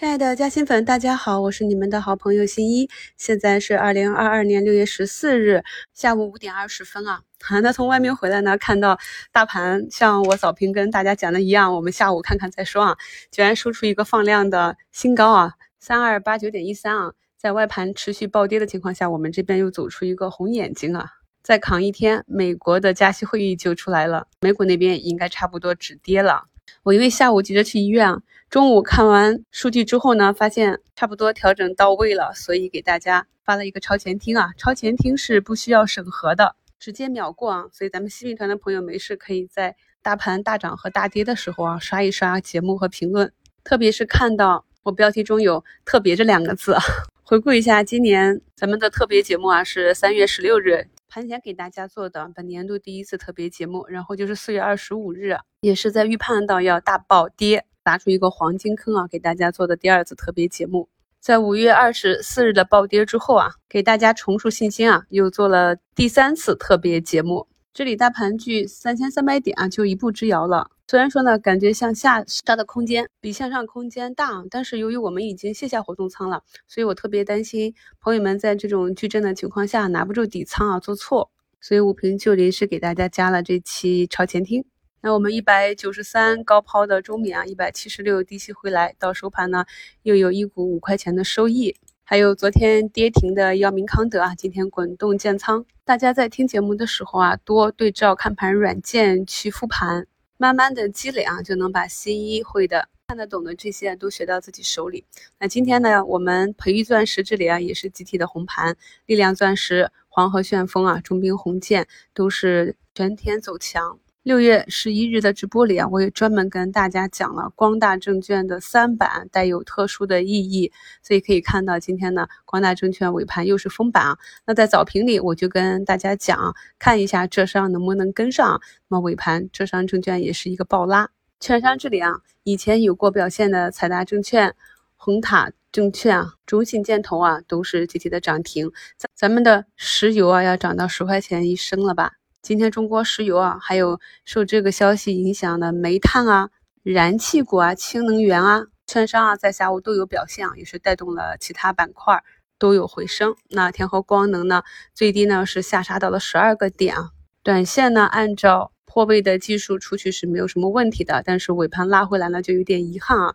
亲爱的嘉兴粉，大家好，我是你们的好朋友新一。现在是二零二二年六月十四日下午五点二十分啊。那从外面回来呢，看到大盘像我早评跟大家讲的一样，我们下午看看再说啊。居然收出一个放量的新高啊，三二八九点一三啊。在外盘持续暴跌的情况下，我们这边又走出一个红眼睛啊。再扛一天，美国的加息会议就出来了，美股那边应该差不多止跌了。我因为下午急着去医院啊。中午看完数据之后呢，发现差不多调整到位了，所以给大家发了一个超前听啊。超前听是不需要审核的，直接秒过啊。所以咱们新米团的朋友没事可以在大盘大涨和大跌的时候啊，刷一刷节目和评论，特别是看到我标题中有“特别”这两个字啊。回顾一下今年咱们的特别节目啊，是三月十六日盘前给大家做的本年度第一次特别节目，然后就是四月二十五日，也是在预判到要大暴跌。砸出一个黄金坑啊！给大家做的第二次特别节目，在五月二十四日的暴跌之后啊，给大家重塑信心啊，又做了第三次特别节目。这里大盘距三千三百点啊，就一步之遥了。虽然说呢，感觉向下杀的空间比向上空间大，但是由于我们已经卸下活动仓了，所以我特别担心朋友们在这种巨震的情况下拿不住底仓啊，做错。所以五平就临时给大家加了这期超前听。那我们一百九十三高抛的中免啊，一百七十六低吸回来，到收盘呢又有一股五块钱的收益，还有昨天跌停的药明康德啊，今天滚动建仓。大家在听节目的时候啊，多对照看盘软件去复盘，慢慢的积累啊，就能把新一会的看得懂的这些都学到自己手里。那今天呢，我们培育钻石这里啊，也是集体的红盘，力量钻石、黄河旋风啊、中兵红箭都是全天走强。六月十一日的直播里啊，我也专门跟大家讲了光大证券的三板带有特殊的意义，所以可以看到今天呢，光大证券尾盘又是封板啊。那在早评里我就跟大家讲，看一下浙商能不能跟上。那么尾盘浙商证券也是一个暴拉，券商这里啊，以前有过表现的财达证券、红塔证券啊、中信建投啊，都是集体的涨停。咱咱们的石油啊，要涨到十块钱一升了吧？今天中国石油啊，还有受这个消息影响的煤炭啊、燃气股啊、氢能源啊、券商啊，在下午都有表现，也是带动了其他板块都有回升。那天合光能呢，最低呢是下杀到了十二个点啊。短线呢，按照破位的技术出去是没有什么问题的，但是尾盘拉回来呢，就有点遗憾啊。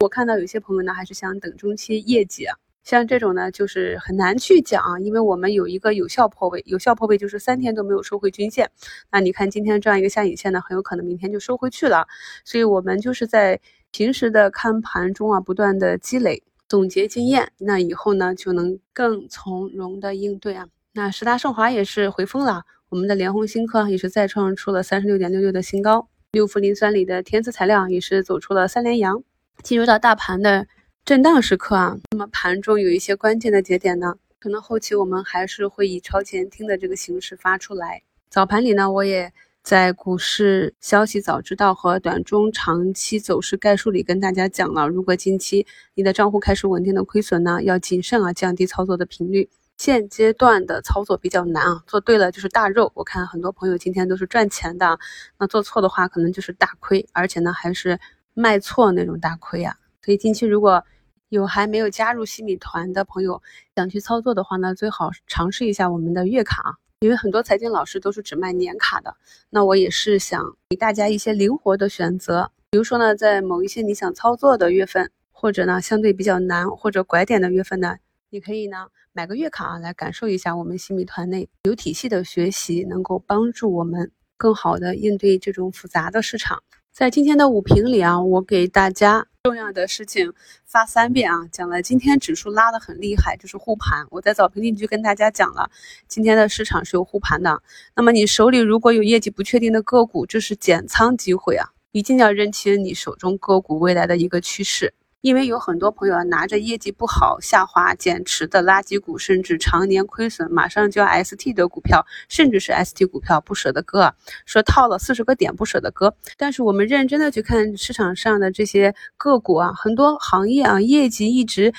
我看到有些朋友呢，还是想等中期业绩啊。像这种呢，就是很难去讲，因为我们有一个有效破位，有效破位就是三天都没有收回均线。那你看今天这样一个下影线呢，很有可能明天就收回去了。所以，我们就是在平时的看盘中啊，不断的积累、总结经验，那以后呢，就能更从容的应对啊。那十大盛华也是回风了，我们的联虹新科也是再创出了三十六点六六的新高，六氟磷酸锂的天赐材料也是走出了三连阳，进入到大盘的。震荡时刻啊，那么盘中有一些关键的节点呢，可能后期我们还是会以超前听的这个形式发出来。早盘里呢，我也在股市消息早知道和短中长期走势概述里跟大家讲了，如果近期你的账户开始稳定的亏损呢，要谨慎啊，降低操作的频率。现阶段的操作比较难啊，做对了就是大肉。我看很多朋友今天都是赚钱的，那做错的话可能就是大亏，而且呢还是卖错那种大亏啊。所以近期如果有还没有加入西米团的朋友想去操作的话呢，最好尝试一下我们的月卡啊，因为很多财经老师都是只卖年卡的。那我也是想给大家一些灵活的选择，比如说呢，在某一些你想操作的月份，或者呢相对比较难或者拐点的月份呢，你可以呢买个月卡啊来感受一下我们西米团内有体系的学习，能够帮助我们更好的应对这种复杂的市场。在今天的五评里啊，我给大家重要的事情发三遍啊，讲了今天指数拉得很厉害，就是护盘。我在早评里就跟大家讲了，今天的市场是有护盘的。那么你手里如果有业绩不确定的个股，这是减仓机会啊，一定要认清你手中个股未来的一个趋势。因为有很多朋友啊拿着业绩不好、下滑、减持的垃圾股，甚至常年亏损、马上就要 ST 的股票，甚至是 ST 股票不舍得割，说套了四十个点不舍得割。但是我们认真的去看市场上的这些个股啊，很多行业啊，业绩一直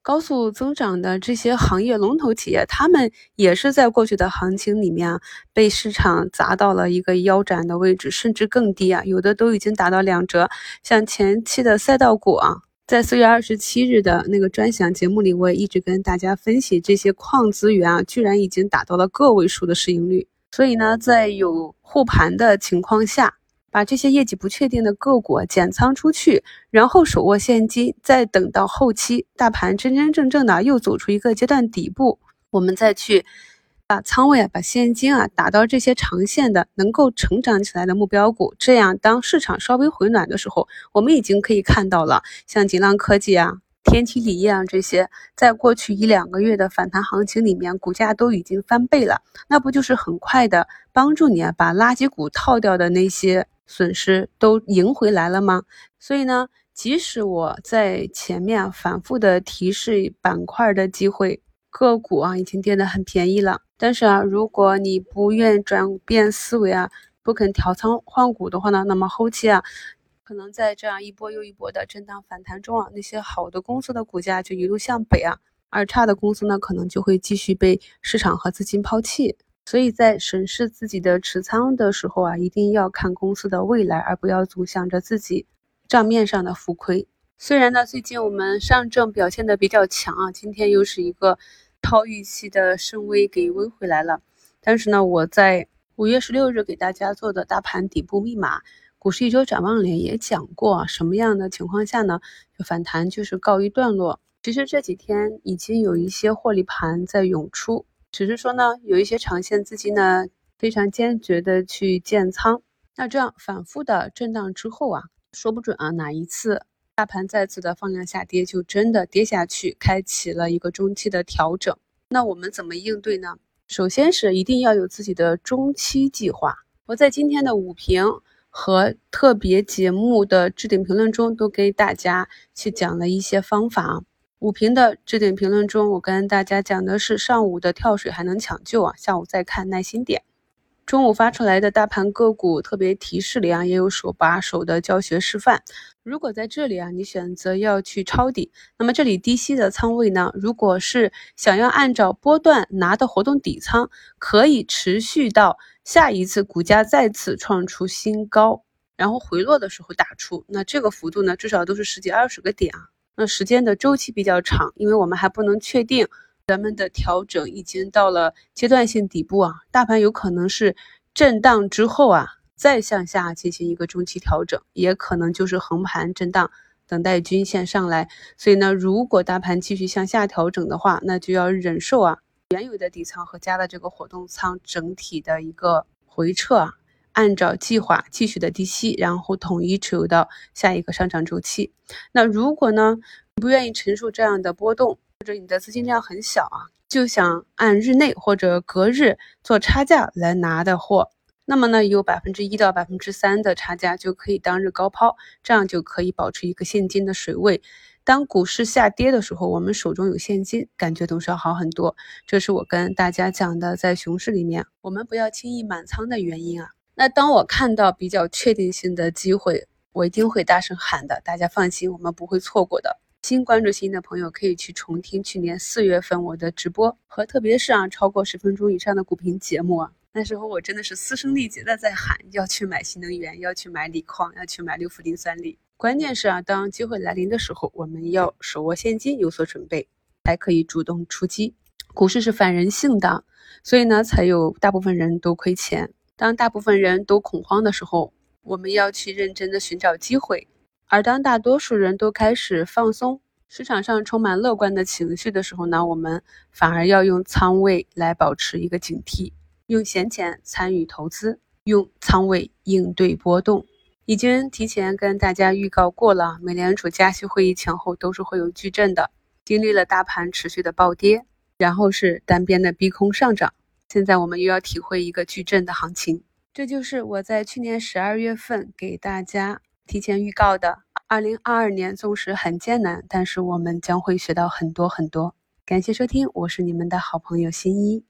高速增长的这些行业龙头企业，他们也是在过去的行情里面啊，被市场砸到了一个腰斩的位置，甚至更低啊，有的都已经达到两折。像前期的赛道股啊。在四月二十七日的那个专享节目里，我也一直跟大家分析这些矿资源啊，居然已经达到了个位数的市盈率。所以呢，在有护盘的情况下，把这些业绩不确定的个股减仓出去，然后手握现金，再等到后期大盘真真正正的又走出一个阶段底部，我们再去。把仓位啊，把现金啊打到这些长线的能够成长起来的目标股，这样当市场稍微回暖的时候，我们已经可以看到了，像锦浪科技啊、天齐锂业啊这些，在过去一两个月的反弹行情里面，股价都已经翻倍了，那不就是很快的帮助你啊把垃圾股套掉的那些损失都赢回来了吗？所以呢，即使我在前面反复的提示板块的机会。个股啊，已经跌得很便宜了。但是啊，如果你不愿转变思维啊，不肯调仓换股的话呢，那么后期啊，可能在这样一波又一波的震荡反弹中啊，那些好的公司的股价就一路向北啊，而差的公司呢，可能就会继续被市场和资金抛弃。所以在审视自己的持仓的时候啊，一定要看公司的未来，而不要总想着自己账面上的浮亏。虽然呢，最近我们上证表现的比较强啊，今天又是一个。超预期的升威给威回来了，但是呢，我在五月十六日给大家做的大盘底部密码股市一周展望里也讲过，什么样的情况下呢，就反弹就是告一段落。其实这几天已经有一些获利盘在涌出，只是说呢，有一些长线资金呢非常坚决的去建仓，那这样反复的震荡之后啊，说不准啊哪一次。大盘再次的放量下跌，就真的跌下去，开启了一个中期的调整。那我们怎么应对呢？首先是一定要有自己的中期计划。我在今天的午评和特别节目的置顶评论中，都给大家去讲了一些方法。午评的置顶评论中，我跟大家讲的是上午的跳水还能抢救啊，下午再看耐心点。中午发出来的大盘个股特别提示里啊，也有手把手的教学示范。如果在这里啊，你选择要去抄底，那么这里低吸的仓位呢，如果是想要按照波段拿的活动底仓，可以持续到下一次股价再次创出新高，然后回落的时候打出，那这个幅度呢，至少都是十几二十个点啊。那时间的周期比较长，因为我们还不能确定。咱们的调整已经到了阶段性底部啊，大盘有可能是震荡之后啊，再向下进行一个中期调整，也可能就是横盘震荡，等待均线上来。所以呢，如果大盘继续向下调整的话，那就要忍受啊原有的底仓和加的这个活动仓整体的一个回撤啊，按照计划继续的低吸，然后统一持有到下一个上涨周期。那如果呢，不愿意承受这样的波动？或者你的资金量很小啊，就想按日内或者隔日做差价来拿的货，那么呢，有百分之一到百分之三的差价就可以当日高抛，这样就可以保持一个现金的水位。当股市下跌的时候，我们手中有现金，感觉总是要好很多。这是我跟大家讲的，在熊市里面，我们不要轻易满仓的原因啊。那当我看到比较确定性的机会，我一定会大声喊的，大家放心，我们不会错过的。新关注新的朋友可以去重听去年四月份我的直播和特别是啊超过十分钟以上的股评节目啊，那时候我真的是嘶声力竭的在喊要去买新能源，要去买锂矿，要去买六氟磷酸锂。关键是啊，当机会来临的时候，我们要手握现金，有所准备，才可以主动出击。股市是反人性的，所以呢，才有大部分人都亏钱。当大部分人都恐慌的时候，我们要去认真的寻找机会。而当大多数人都开始放松，市场上充满乐观的情绪的时候呢，我们反而要用仓位来保持一个警惕，用闲钱参与投资，用仓位应对波动。已经提前跟大家预告过了，美联储加息会议前后都是会有巨震的。经历了大盘持续的暴跌，然后是单边的逼空上涨，现在我们又要体会一个巨震的行情。这就是我在去年十二月份给大家。提前预告的，二零二二年纵使很艰难，但是我们将会学到很多很多。感谢收听，我是你们的好朋友新一。